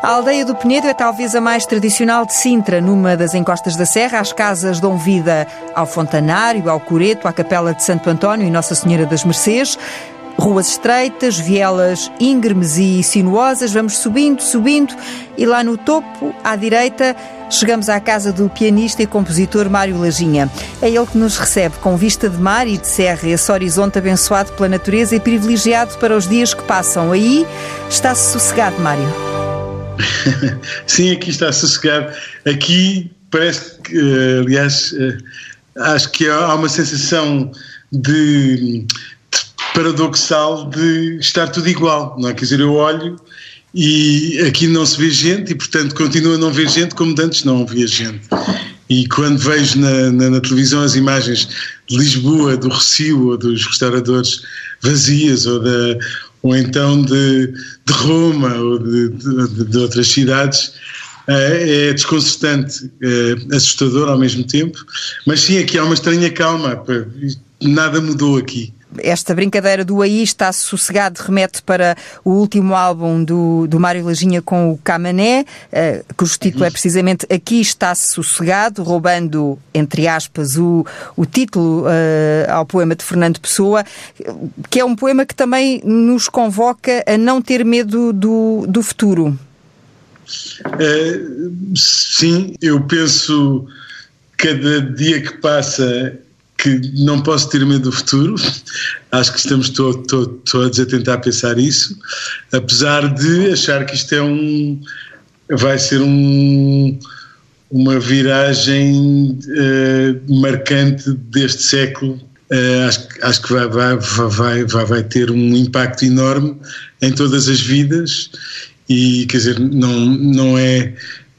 A aldeia do Penedo é talvez a mais tradicional de Sintra, numa das encostas da Serra. As casas dão vida ao Fontanário, ao Coreto, à Capela de Santo António e Nossa Senhora das Mercês. Ruas estreitas, vielas íngremes e sinuosas, vamos subindo, subindo e lá no topo, à direita, chegamos à casa do pianista e compositor Mário Lajinha. É ele que nos recebe com vista de mar e de serra, esse horizonte abençoado pela natureza e privilegiado para os dias que passam. Aí está-se sossegado, Mário. Sim, aqui está sossegado. Aqui parece que, eh, aliás, eh, acho que há uma sensação de paradoxal de estar tudo igual, não é? Quer dizer, eu olho e aqui não se vê gente e, portanto, continua a não ver gente como antes não havia gente. E quando vejo na, na, na, televisão as imagens de Lisboa, do Recio ou dos restauradores vazias ou, da, ou então de, de Roma ou de, de, de outras cidades, é desconcertante, é assustador ao mesmo tempo, mas sim, aqui há uma estranha calma, nada mudou aqui esta brincadeira do aí está sossegado remete para o último álbum do, do Mário Lajinha com o Camané, uh, cujo título é precisamente Aqui está sossegado, roubando, entre aspas, o, o título uh, ao poema de Fernando Pessoa, que é um poema que também nos convoca a não ter medo do, do futuro. É, sim, eu penso cada dia que passa que não posso ter medo do futuro. Acho que estamos to, to, todos a tentar pensar isso, apesar de achar que isto é um. vai ser um, uma viragem uh, marcante deste século. Uh, acho, acho que vai, vai, vai, vai, vai ter um impacto enorme em todas as vidas e, quer dizer, não, não é.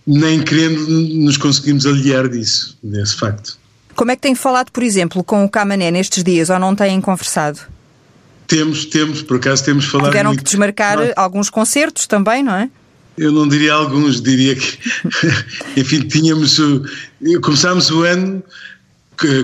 nem querendo nos conseguimos aliar disso, desse facto. Como é que tem falado, por exemplo, com o Camané nestes dias ou não têm conversado? Temos, temos, por acaso temos falado. Tiveram muito. que desmarcar não. alguns concertos também, não é? Eu não diria alguns, diria que, enfim, tínhamos. Começámos o ano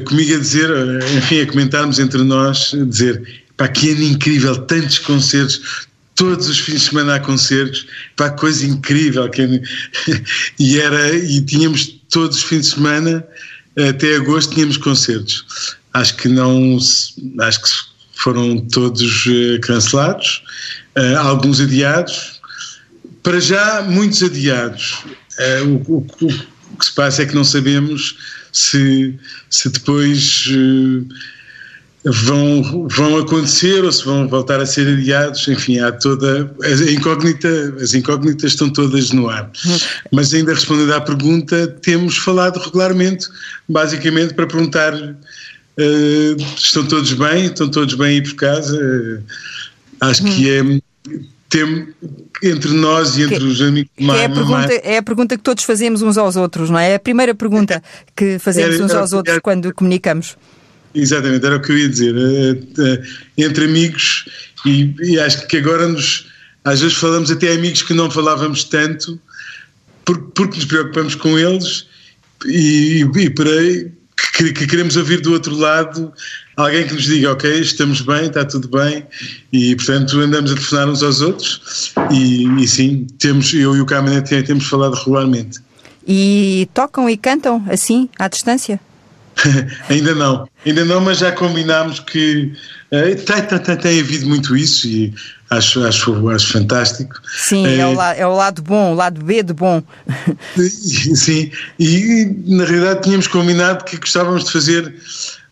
comigo a dizer, enfim, a comentarmos entre nós, a dizer, pá, que ano incrível, tantos concertos, todos os fins de semana há concertos, pá, coisa incrível. Que... e, era, e tínhamos todos os fins de semana até agosto tínhamos concertos. Acho que não, acho que foram todos eh, cancelados, eh, alguns adiados. Para já, muitos adiados. Eh, o, o, o que se passa é que não sabemos se, se depois vão, vão acontecer ou se vão voltar a ser adiados, enfim, há toda. A incógnita, as incógnitas estão todas no ar. Mas ainda respondendo à pergunta, temos falado regularmente, basicamente para perguntar: uh, estão todos bem? Estão todos bem aí por casa? Uh, acho que é. Tem, entre nós e entre que, os amigos que mais, é, a pergunta, é a pergunta que todos fazemos uns aos outros, não é? É a primeira pergunta que fazemos uns aos outros quando comunicamos. Exatamente, era o que eu ia dizer. Eh, eh, entre amigos, e, e, acho que agora nos. Às vezes falamos até amigos que não falávamos tanto, porque, porque nos preocupamos com eles e, e por aí que, que, queremos ouvir do outro lado alguém que nos diga, ok, estamos bem, está tudo bem, e portanto andamos a telefonar uns aos outros, e, e sim, temos, eu e o Caminho temos falado regularmente. E tocam e cantam assim, à distância? ainda não, ainda não, mas já combinámos que uh, tem, tem, tem, havido muito isso e acho, acho, acho fantástico. Sim, é, o eh, lado, é o lado bom, o lado B de bom. Sim, e na realidade tínhamos combinado que gostávamos de fazer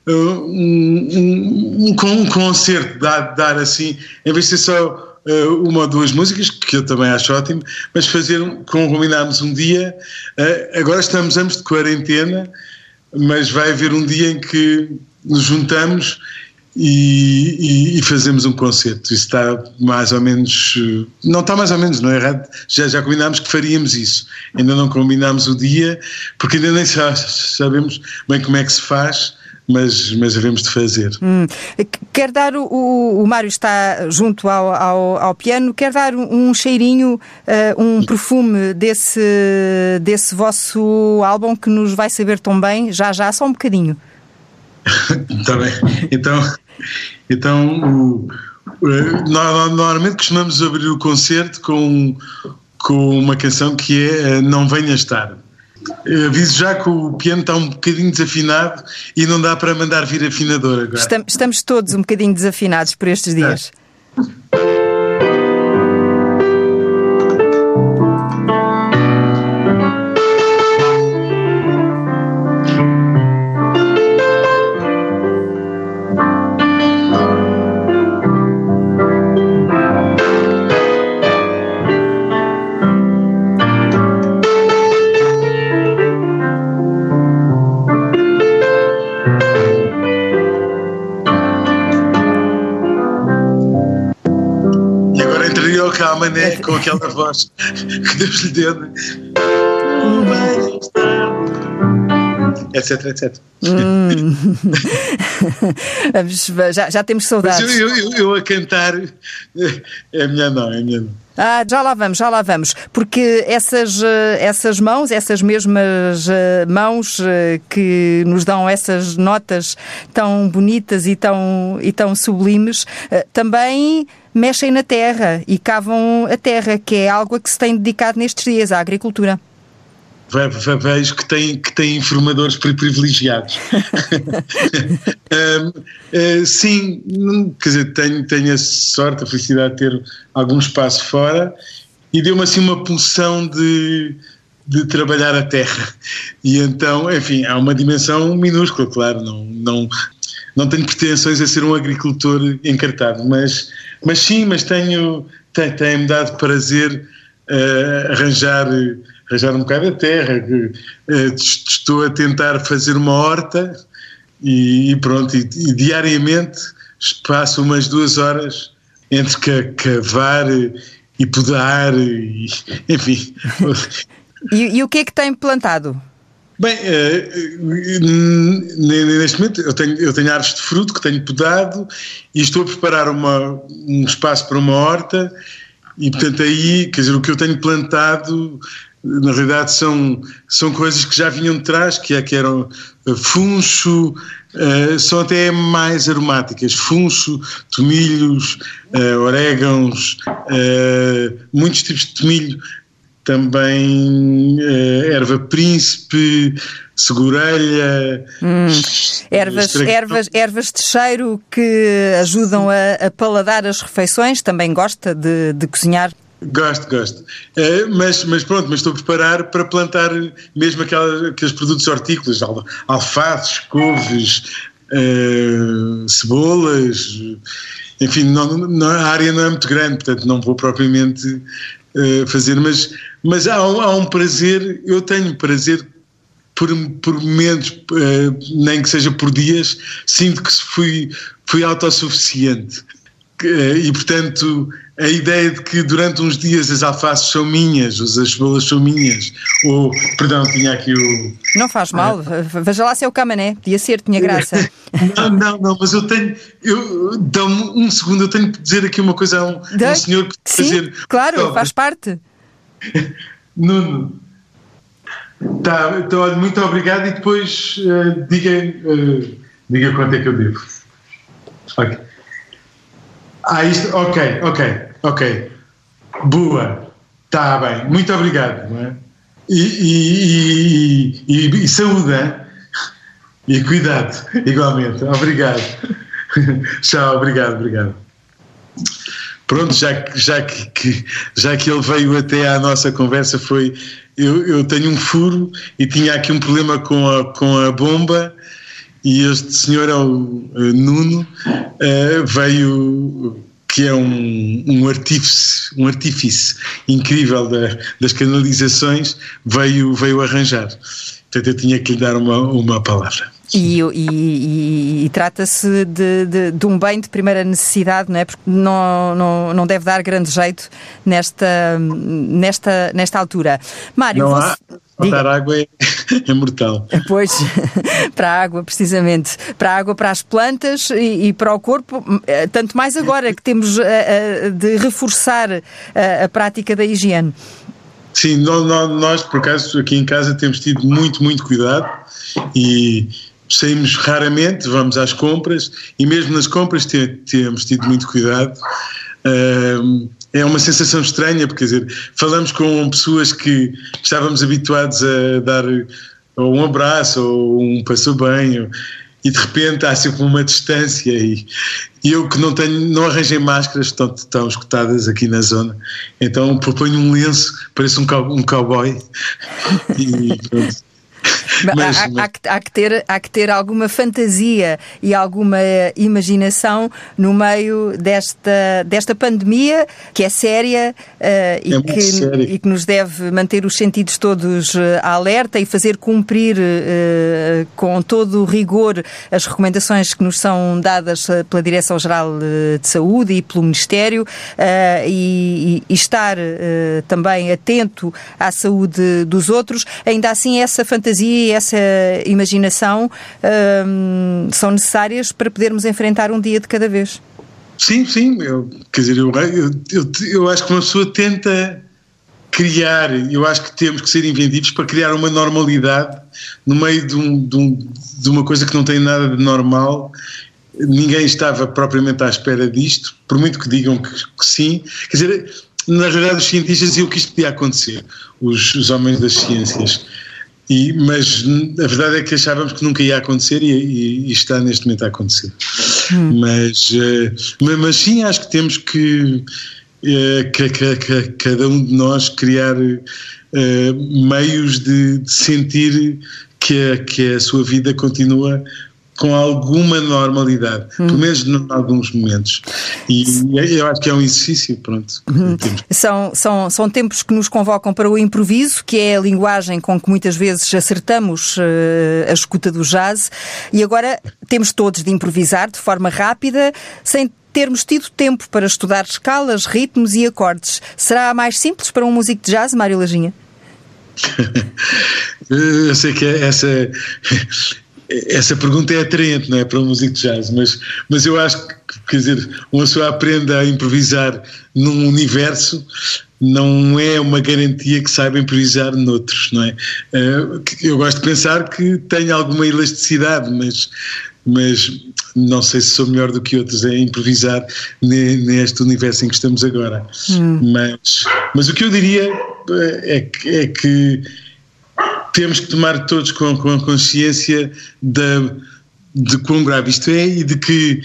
uh, um, um, um, concerto, dar, dar assim, em vez de ser só Uh, uma ou duas músicas, que eu também acho ótimo, mas fazer, combinámos um dia, uh, agora estamos ambos de quarentena, mas vai haver um dia em que nos juntamos e, e, e, fazemos um concerto. Isso está mais ou menos. Não está mais ou menos, não é errado. Já, já combinámos que faríamos isso. Ainda não combinámos o dia, porque ainda nem sabemos bem como é que se faz mas, mas havemos de fazer. Hum. Quer dar, o, o Mário está junto ao, ao, ao piano, quer dar um cheirinho, uh, um perfume desse, desse vosso álbum que nos vai saber tão bem, já já, só um bocadinho. Está bem. Então, então o, normalmente costumamos abrir o concerto com, com uma canção que é Não Venhas Tarde. Aviso já que o piano está um bocadinho desafinado e não dá para mandar vir afinador agora. Estamos, estamos todos um bocadinho desafinados por estes dias. É. mané com aquela voz que Deus lhe deu. Né? Etc, etc. Hum. já, já temos saudades. Eu, eu, eu, a cantar é minha não, é minha não. Ah, já lá vamos, já lá vamos. Porque essas, eh, essas mãos, essas mesmas eh, mãos eh, que nos dão essas notas tão bonitas e tão, e tão sublimes, também mexem na terra e cavam a terra, que é algo a que se tem dedicado nestes dias, à agricultura vejo que tem, que tem informadores privilegiados. um, uh, sim, quer dizer, tenho, tenho a sorte, a felicidade de ter algum espaço fora e deu-me assim uma pulsão de, de trabalhar a terra. E então, enfim, há uma dimensão minúscula, claro, não, não, não tenho pretensões a ser um agricultor encartado, mas, mas sim, mas tenho, tenho-me dado prazer uh, arranjar arranjar um bocado de terra, uh, estou a tentar fazer uma horta e, e pronto, e, e, diariamente passo umas duas horas entre cavar e podar, e, enfim. e, e o que é que tem plantado? Bem, uh, neste momento eu tenho, eu tenho árvores de fruto que tenho podado e estou a preparar uma, um espaço para uma horta e portanto aí, quer dizer, o que eu tenho plantado na realidade são, são coisas que já vinham de trás, que, é, que eram eh, funcho, uh, são até mais aromáticas, funcho, tomilhos, uh, orégãos, uh, muitos tipos de tomilho, também erva príncipe, segurelha. Hum, ervas, ervas, ervas de cheiro que ajudam a, a paladar as refeições, também gosta de, de cozinhar Gosto, gosto. Uh, mas, mas pronto, mas estou a preparar para plantar mesmo aquelas, aqueles produtos hortícolas, alfaces, couves, uh, cebolas, enfim, não, não, a área não é muito grande, portanto não vou propriamente uh, fazer, mas, mas há, há, um prazer, eu tenho prazer por, por momentos, nem que seja por dias, sinto que fui, fui autossuficiente. E portanto a ideia de que durante uns dias as alfaces são minhas, as cebolas são minhas, ou, perdão, tinha aqui o... Não faz mal, ah. veja lá se é o camané, podia ser, tinha graça. não, não, não, mas eu tenho, eu, dá-me um segundo, eu tenho que dizer aqui uma coisa a um, um senhor que Sim, fazer... claro, faz parte. Nuno, tá, então, olha, muito obrigado e depois uh, diga, uh, diga quanto é que eu devo. Ok. Ah, isto, ok, ok, ok. Boa, está bem, muito obrigado. É? E, e, e, e, saúde, e cuidado, igualmente. Obrigado. Tchau, obrigado, obrigado. Pronto, já que, já que, já que ele veio até à nossa conversa, foi. Eu, eu tenho um furo e tinha aqui um problema com a, com a bomba e este senhor é o Nuno, uh, veio que é um, um artífice, um artífice incrível da, das canalizações, veio, veio arranjar. Portanto, eu tinha que lhe dar uma, uma palavra. E, e, e, e trata-se de, de, de, um bem de primeira necessidade, não é? Porque não, não, não deve dar grande jeito nesta, nesta, nesta altura. Mário, não você... há, faltar água é, é, mortal. Pois, para a água, precisamente. Para a água, para as plantas e, e para o corpo, eh, tanto mais agora que temos a, eh, a, eh, de reforçar a, a prática da higiene. Sim, nós, nós, por acaso, aqui em casa temos tido muito, muito cuidado e saímos raramente, vamos às compras e mesmo nas compras temos tido muito cuidado. Uh, é uma sensação estranha, porque quer dizer, falamos com pessoas que estávamos habituados a dar um abraço ou um passo bem e de repente há sempre uma distância e, e eu que não tenho, não arranjei máscaras, estão, estão escutadas aqui na zona, então proponho um lenço, parece um, cow, um cowboy e pronto. Mas, há, há, há, que ter, há que ter alguma fantasia e alguma imaginação no meio desta, desta pandemia que é séria, uh, e, é que, séria. e que nos deve manter os sentidos todos uh, alerta e fazer cumprir uh, com todo o rigor as recomendações que nos são dadas pela Direção-Geral de Saúde e pelo Ministério e, e, estar também atento à saúde dos outros. Ainda assim, essa fantasia essa imaginação hum, são necessárias para podermos enfrentar um dia de cada vez. Sim, sim. Eu, quer dizer, eu, eu, eu, eu acho que uma pessoa tenta criar, eu acho que temos que ser inventivos para criar uma normalidade no meio de, um, de, um, de, uma coisa que não tem nada de normal. Ninguém estava propriamente à espera disto, por muito que digam que, que sim. Quer dizer, na realidade, os cientistas diziam que isto podia acontecer, os, os homens das ciências. E, mas a verdade é que achávamos que nunca ia acontecer e, e, e está neste momento a acontecer. Hum. Mas, uh, mas sim, acho que temos que, uh, que, que, que cada um de nós criar uh, meios de, de, sentir que a, que a sua vida continua com alguma normalidade, hum. pelo menos em alguns momentos. E eu acho que é um exercício, pronto. Hum. São, são, são tempos que nos convocam para o improviso, que é a linguagem com que muitas vezes acertamos uh, a escuta do jazz, e agora temos todos de improvisar de forma rápida, sem termos tido tempo para estudar escalas, ritmos e acordes. Será mais simples para um músico de jazz, Mário Lajinha? Eu sei que essa essa pergunta é atraente, não é? Para um músico de jazz, mas, mas eu acho que, quer dizer, uma pessoa aprende a improvisar num universo não é uma garantia que saiba improvisar noutros, não é? Eh, eu gosto de pensar que tenho alguma elasticidade, mas, mas não sei se sou melhor do que outros a improvisar neste universo em que estamos agora. Hum. Mas, mas o que eu diria eh, é que, é que temos que tomar todos com, com consciência da, de quão grave isto é e de que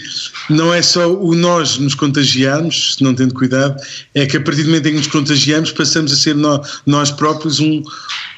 não é só o nós nos contagiarmos, não tendo cuidado, é que a partir do momento em que nos contagiamos passamos a ser nós próprios um,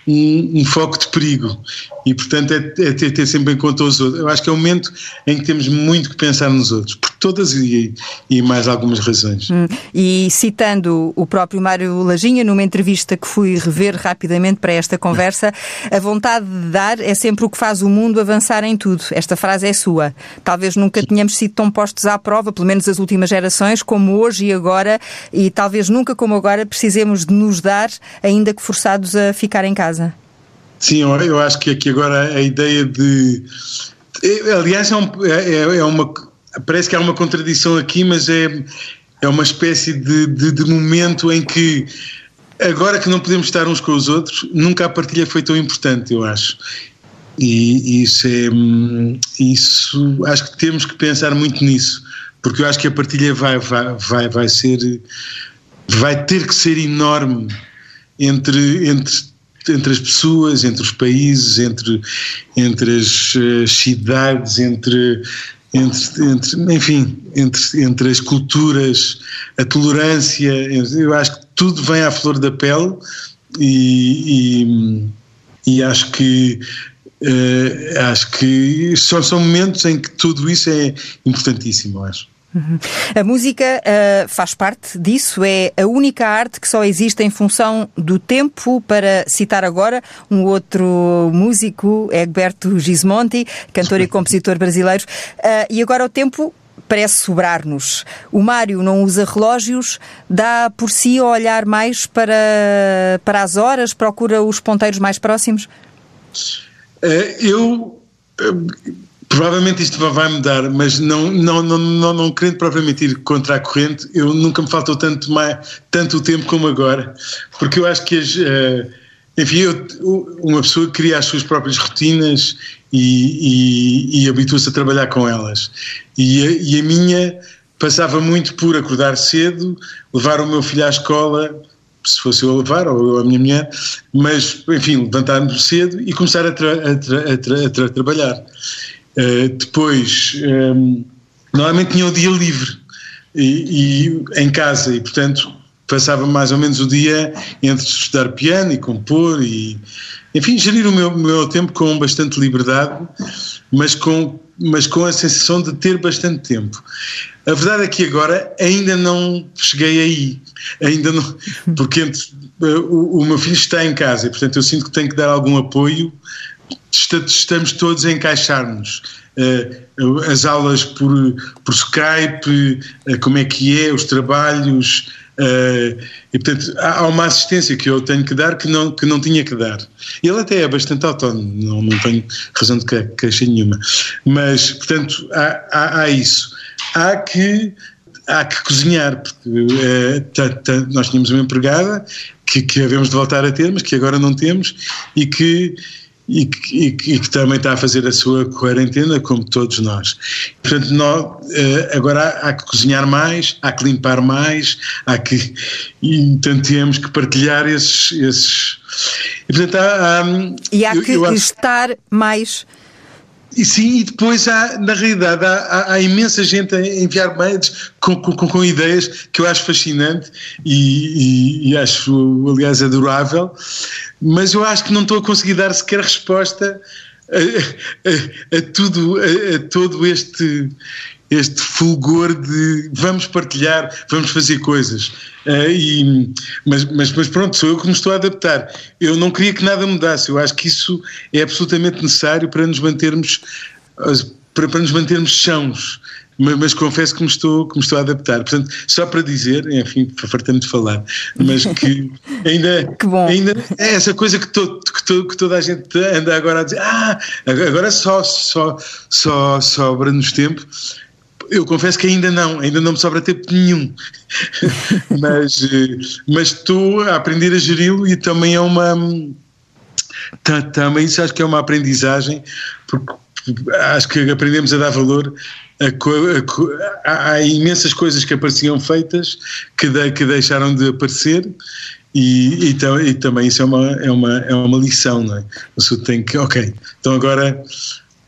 um, um, foco de perigo e portanto é, é ter, ter, sempre em conta os outros. Eu acho que é um momento em que temos muito que pensar nos outros, por todas e, e mais algumas razões. Hum. E citando o próprio Mário Lajinha, numa entrevista que fui rever rapidamente para esta conversa, a vontade de dar é sempre o que faz o mundo avançar em tudo. Esta frase é sua. Talvez nunca tenhamos sido tão postos à prova, pelo menos as últimas gerações, como hoje e agora, e talvez nunca como agora precisemos de nos dar, ainda que forçados a ficar em casa casa. Sim, eu acho que aqui agora a ideia de. Aliás, é, um, é, é uma. Parece que há uma contradição aqui, mas é, é uma espécie de, de, de momento em que agora que não podemos estar uns com os outros, nunca a partilha foi tão importante, eu acho. E isso é. Isso. Acho que temos que pensar muito nisso, porque eu acho que a partilha vai, vai, vai, vai ser. Vai ter que ser enorme entre, entre entre as pessoas, entre os países, entre, entre as, as cidades, entre, entre, entre, enfim, entre, entre as culturas, a tolerância, eu acho que tudo vem à flor da pele e, e, e acho que uh, acho que são, são momentos em que tudo isso é importantíssimo, acho. Uhum. A música uh, faz parte disso, é a única arte que só existe em função do tempo. Para citar agora um outro músico, Egberto Gismonti, cantor e compositor brasileiro. Uh, e agora o tempo parece sobrar-nos. O Mário não usa relógios, dá por si a olhar mais para, para as horas, procura os ponteiros mais próximos? Uh, eu Provavelmente isto vai mudar, mas não, não, não, não, não querendo propriamente ir contra a corrente, eu nunca me faltou tanto, mais, tanto tempo como agora, porque eu acho que as, uh, enfim, eu, uma pessoa cria as suas próprias rotinas e, e, e habitua-se a trabalhar com elas. E a, e a minha passava muito por acordar cedo, levar o meu filho à escola, se fosse eu a levar, ou eu a minha mulher, mas, enfim, levantar-me cedo e começar a, tra a, tra a, tra a trabalhar. Uh, depois, um, normalmente tinha o dia livre e, e, em casa, e portanto passava mais ou menos o dia entre estudar piano e compor e, enfim, gerir o meu, meu tempo com bastante liberdade, mas com, mas com a sensação de ter bastante tempo. A verdade é que agora ainda não cheguei aí, ainda não, porque entre, o, o meu filho está em casa e portanto eu sinto que tenho que dar algum apoio estamos todos a encaixar-nos. Uh, as aulas por, por Skype, uh, como é que é, os trabalhos, uh, e portanto há, uma assistência que eu tenho que dar que não, que não tinha que dar. Ele até é bastante autónomo, não, não tenho razão de queixa nenhuma, mas portanto há, há, há isso. Há que há que cozinhar, porque nós tínhamos uma empregada que, que havemos de voltar a ter, mas que agora não temos, e que e que, e, que, e que, também está a fazer a sua quarentena, como todos nós. Portanto, nós, eh, agora há, há, que cozinhar mais, há que limpar mais, há que. E, portanto, temos que partilhar esses. esses e, portanto, há, há, e há eu, que eu estar mais e sim, e depois há, na realidade, há, há, há imensa gente a enviar mails com, com, com, ideias que eu acho fascinante e, e, e, acho, aliás, adorável, mas eu acho que não estou a conseguir dar sequer resposta a, a, a tudo, a, a, todo este, este fulgor de vamos partilhar, vamos fazer coisas. Uh, e, mas, mas, mas, pronto, sou eu que me estou a adaptar. Eu não queria que nada mudasse, eu acho que isso é absolutamente necessário para nos mantermos para, para nos mantermos chãos. Mas, mas, confesso que me, estou, que me estou a adaptar. Portanto, só para dizer, enfim, fartando de falar, mas que ainda, que ainda é essa coisa que, to, que, to, que, toda a gente anda agora a dizer, ah, agora só, só, só sobra-nos tempo eu confesso que ainda não, ainda não me sobra tempo nenhum, mas, eh, mas estou a aprender a geri-lo e também é uma também isso acho que é uma aprendizagem porque acho que aprendemos a dar valor a, imensas coisas que apareciam feitas que, de, que deixaram de aparecer e, e, e, também isso é uma, é uma, é uma lição, não é? Você tem que, ok, então agora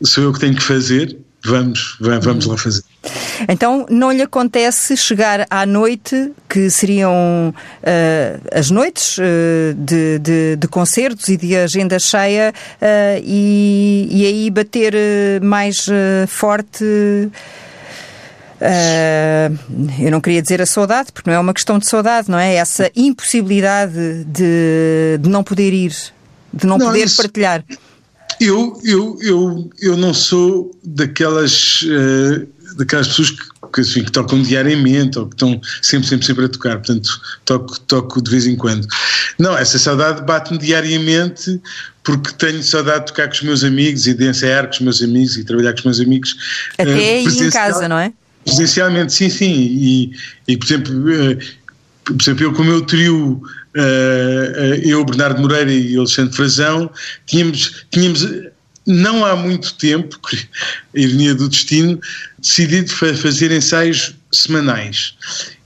sou eu que tenho que fazer, vamos, vamos lá fazer. Então não lhe acontece chegar à noite, que seriam uh, as noites uh, de, de, de, concertos e de agenda cheia, uh, e, e, aí bater mais forte. eu não queria dizer a saudade, porque não é uma questão de saudade, não é? Essa impossibilidade de, de não poder ir, de não, não poder isso... partilhar. Eu, eu, eu, eu não sou daquelas, uh, daquelas pessoas que, que, assim, que, tocam diariamente ou que estão sempre, sempre, sempre a tocar, portanto toco, toco de vez em quando. Não, essa saudade bate-me diariamente porque tenho saudade de tocar com os meus amigos e de ensaiar com os meus amigos e trabalhar com os meus amigos. Até uh, aí em casa, não é? Presencialmente, sim, sim. E, e por exemplo, uh, por exemplo, eu com o meu trio uh, eu, Bernardo Moreira e Alexandre Frazão, tínhamos, tínhamos não há muito tempo, a ironia do destino, decidido fazer ensaios semanais.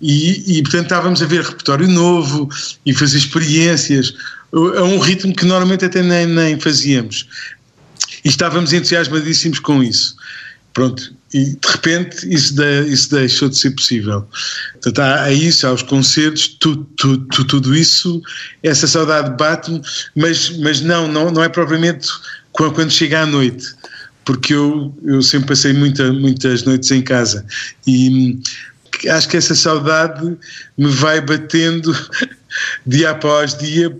E, e, portanto, estávamos a ver repertório novo e fazer experiências a um ritmo que normalmente até nem, nem fazíamos. E estávamos entusiasmadíssimos com isso. Pronto, e de repente isso, de, isso deixou de ser possível. Portanto, há, há isso, há os concertos, tudo, tudo, tudo isso, essa saudade bate-me, mas, mas não, não, não é propriamente quando chega à noite, porque eu, eu sempre passei muita, muitas noites em casa e acho que essa saudade me vai batendo dia após dia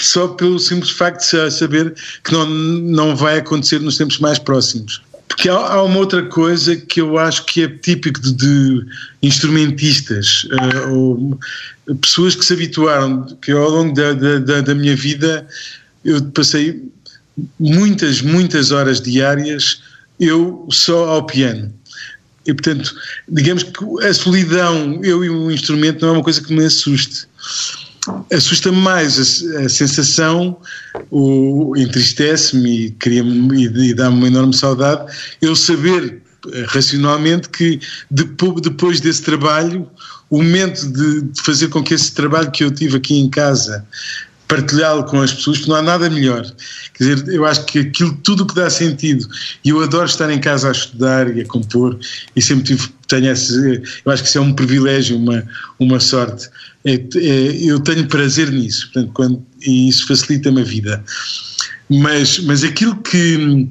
só pelo simples facto de saber que não, não vai acontecer nos tempos mais próximos. Porque há, há, uma outra coisa que eu acho que é típico de, de instrumentistas, uh, ou pessoas que se habituaram, que ao longo da, da, da minha vida eu passei muitas, muitas horas diárias eu só ao piano. E, portanto, digamos que a solidão, eu e o instrumento, não é uma coisa que me assuste assusta-me mais a, a, sensação, entristece-me e, e, e dá-me uma enorme saudade, eu saber racionalmente que depois desse trabalho, o momento de fazer com que esse trabalho que eu tive aqui em casa partilhá-lo com as pessoas, porque não há nada melhor. Quer dizer, eu acho que aquilo, tudo que dá sentido, e eu adoro estar em casa a estudar e a compor, e sempre tive, tenho esse, eu acho que isso é um privilégio, uma, uma sorte. É, é, eu tenho prazer nisso, portanto, quando, e isso facilita-me a vida. Mas, mas aquilo que,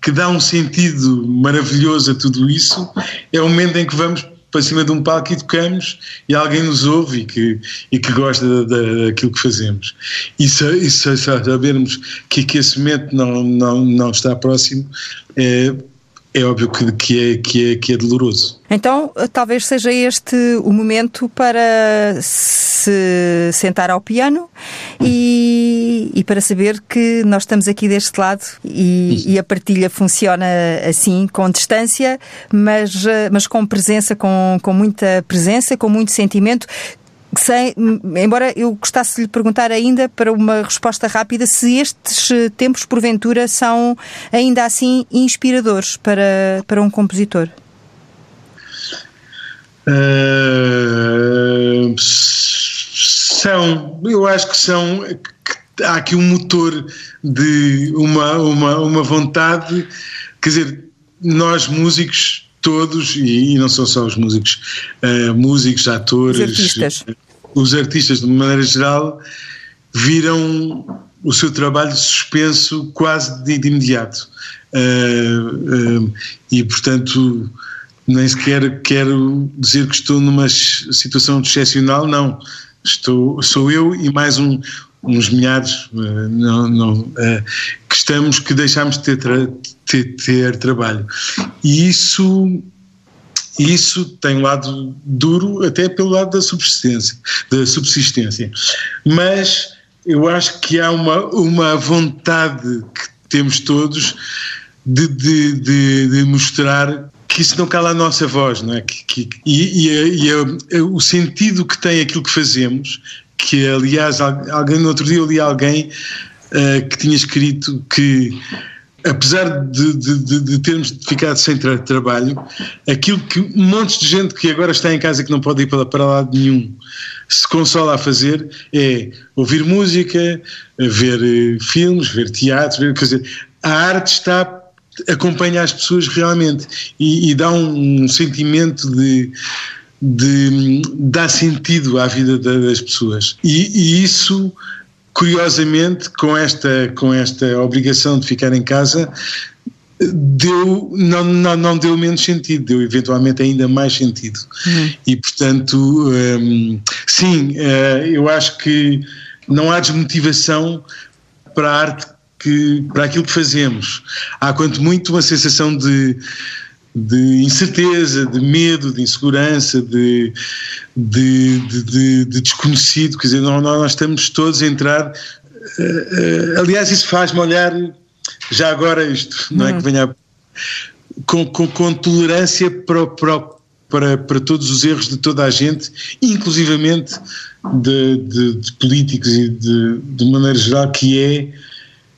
que dá um sentido maravilhoso a tudo isso é o momento em que vamos para cima de um palco e tocamos e alguém nos ouve e que, e que gosta daquilo que fazemos. E se, e se sabermos que, que esse momento não, não, não está próximo, é, é óbvio que, que, é, que, é, que é doloroso. Então, talvez seja este o momento para se sentar ao piano e, e para saber que nós estamos aqui deste lado e, e, a partilha funciona assim, com distância, mas, mas com presença, com, com muita presença, com muito sentimento, sem, embora eu gostasse de lhe perguntar ainda para uma resposta rápida se estes eh, tempos porventura são ainda assim inspiradores para, para um compositor. Uh, são, eu acho que são há aqui um motor de uma, uma, uma vontade, quer dizer, nós músicos todos, e, e não são só os músicos, uh, músicos, atores, os artistas. os artistas de maneira geral, viram o seu trabalho suspenso quase de, de imediato. Uh, uh, e, portanto, nem sequer quero dizer que estou numa situação excepcional, não. Estou, sou eu e mais um, uns milhares não, não, que estamos, que deixamos de ter, tra ter, ter trabalho. E isso isso tem um lado duro até pelo lado da subsistência, da subsistência. Mas eu acho que há uma, uma vontade que temos todos de, de, de, de mostrar que isso não cala a nossa voz, não é? Que, que, e, e, e o sentido que tem aquilo que fazemos, que aliás, alguém no outro dia eu li alguém uh, que tinha escrito que apesar de, de, de, termos ficado sem tra trabalho, aquilo que um monte de gente que agora está em casa que não pode ir para, para lado nenhum se consola a fazer é ouvir música, ver eh, filmes, ver teatro, ver, quer dizer, a arte está acompanha as pessoas realmente e, e dá um, um sentimento de, de, dar sentido à vida das pessoas e, e isso curiosamente, com esta, com esta obrigação de ficar em casa, deu, não, não, não deu menos sentido, deu eventualmente ainda mais sentido. Uhum. E, portanto, um, sim, uh, eu acho que não há desmotivação para a arte, que, para aquilo que fazemos. Há quanto muito uma sensação de de incerteza, de medo, de insegurança, de, de, de, de desconhecido, quer dizer, nós, nós estamos todos a entrar. Uh, uh, aliás, isso faz-me olhar, já agora isto, não é que hum. venha. Com, com, com tolerância para, para, para, para todos os erros de toda a gente, inclusivamente de, de, de políticos e de, de maneira geral, que é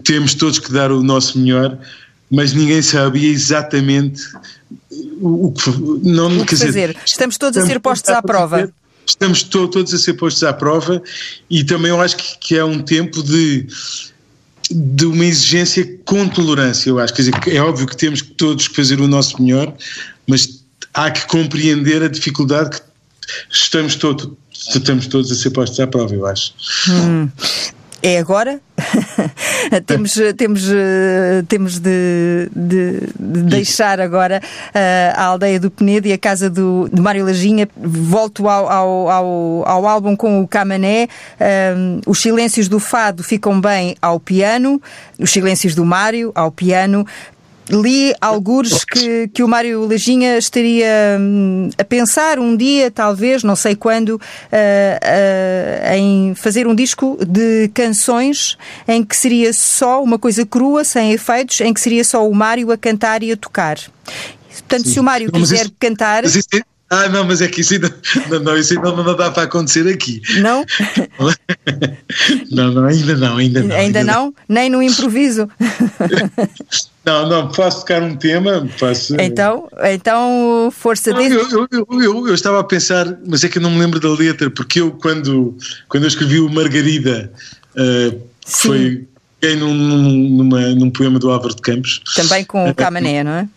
temos todos que dar o nosso melhor, mas ninguém sabia exatamente o que, não, o que fazer. Dizer, estamos todos estamos a ser postos à prova. Estamos to, todos a ser postos à prova e também eu acho que, que é um tempo de de uma exigência com tolerância, eu acho. Quer dizer, é óbvio que temos todos que fazer o nosso melhor, mas há que compreender a dificuldade que estamos, todo, estamos todos a ser postos à prova, eu acho. Hum é agora. temos, temos, temos de, de, de deixar agora uh, a aldeia do Penedo e a casa do, de Mário Lajinha. Volto ao, ao, ao, ao álbum com o Camané. Um, os silêncios do fado ficam bem ao piano, os silêncios do Mário ao piano li algures que, que o Mário Lajinha estaria hum, a pensar um dia, talvez, não sei quando, uh, uh, em fazer um disco de canções em que seria só uma coisa crua, sem efeitos, em que seria só o Mário a cantar e a tocar. Portanto, Sim. se o Mário não, quiser isso, cantar. É, ah, não, mas é que isso ainda não, não, isso ainda não dá para acontecer aqui. Não? não, não, ainda não, ainda não. Ainda, ainda não? não? Nem no improviso? Não, não, posso tocar um tema? Posso... Então, então força desse... eu, eu, eu, eu, estava a pensar, mas é que eu não me lembro da letra, porque eu, quando, quando eu escrevi o Margarida, uh, foi num, numa, num poema do Álvaro de Campos. Também com o Camané, não é?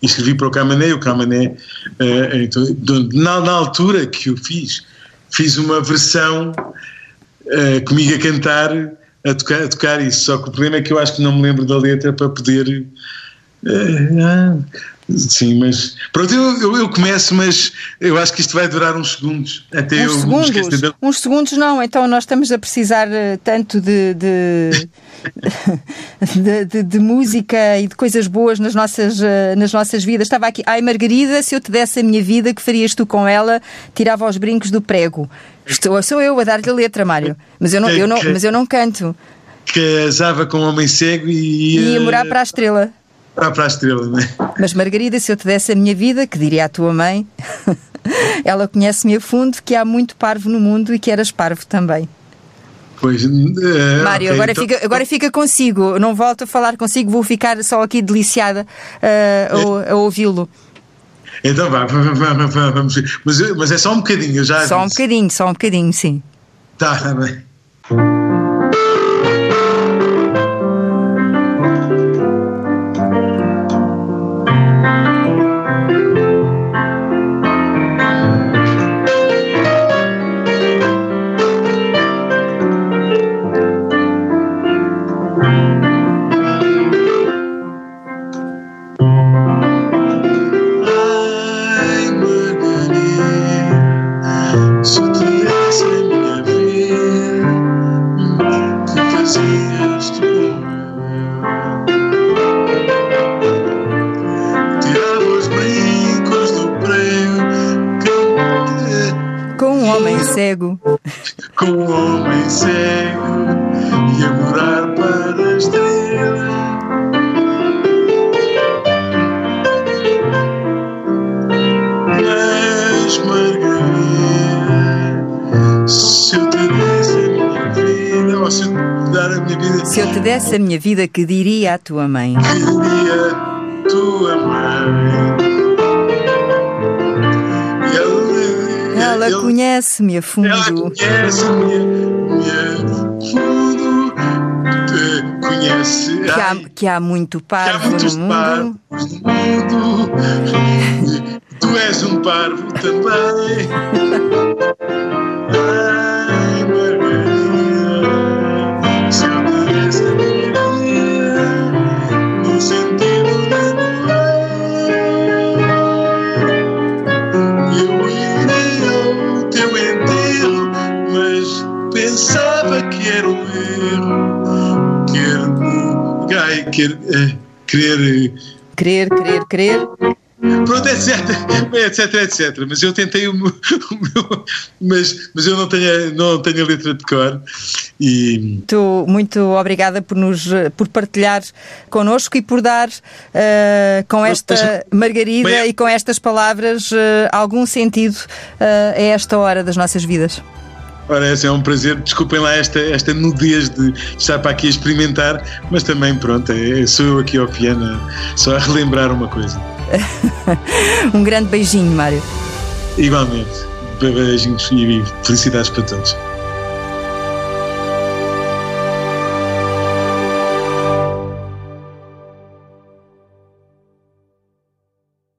E escrevi para o Camané, o Camané, uh, então, na, na altura que eu fiz, fiz uma versão uh, comigo a cantar a tocar, a tocar isso. Só que o problema é que eu acho que não me lembro da letra para poder. Uh, sim, mas. Pronto, eu, eu, eu, começo, mas eu acho que isto vai durar uns segundos. Até uns eu segundos? De... Uns segundos não, então nós estamos a precisar eh, tanto de. de... de, de, de, música e de coisas boas nas nossas, eh, nas nossas vidas. Estava aqui, ai Margarida, se eu te desse a minha vida, que farias tu com ela? Tirava os brincos do prego. Estou, sou eu a dar-lhe a letra, Mário. Mas eu não, eu não, mas eu não canto. Casava com um homem cego e ia, ia morar para a estrela. Para, para a estrela, não é? Mas Margarida, se eu te desse a minha vida, que diria à tua mãe, ela conhece-me a fundo que há muito parvo no mundo e que eras parvo também. Pois, uh, Mário, okay, agora, então... fica, agora fica consigo. Não volto a falar consigo, vou ficar só aqui deliciada uh, a, a ouvi-lo. Então vá, vamos ver. Mas, mas é só um bocadinho, já. Só um bocadinho, só um bocadinho, sim. Tá, tá bem. Desse a minha vida, que diria à tua mãe? Que diria à tua mãe? Ela conhece-me a fundo. Ela conhece-me a fundo. Conhece. Que há, que há muito parvo que no mundo. no mundo. Tu és um parvo também. pensava que era um erro. Quer, ai, quer, é, querer. Querer, querer, querer. Pronto, etc, etc, etc. Mas eu tentei o meu, o meu mas, mas eu não tenho, não tenho a letra de cor. E... Muito, muito obrigada por, nos, por partilhar connosco e por dar uh, com esta Margarida Bem, e com estas palavras uh, algum sentido uh, a esta hora das nossas vidas. Ora, é um prazer. Desculpem lá esta, esta nudez de estar para aqui a experimentar, mas também, pronto, é, sou eu aqui ao piano, só a relembrar uma coisa. um grande beijinho, Mário. Igualmente. Beijinhos e felicidades para todos.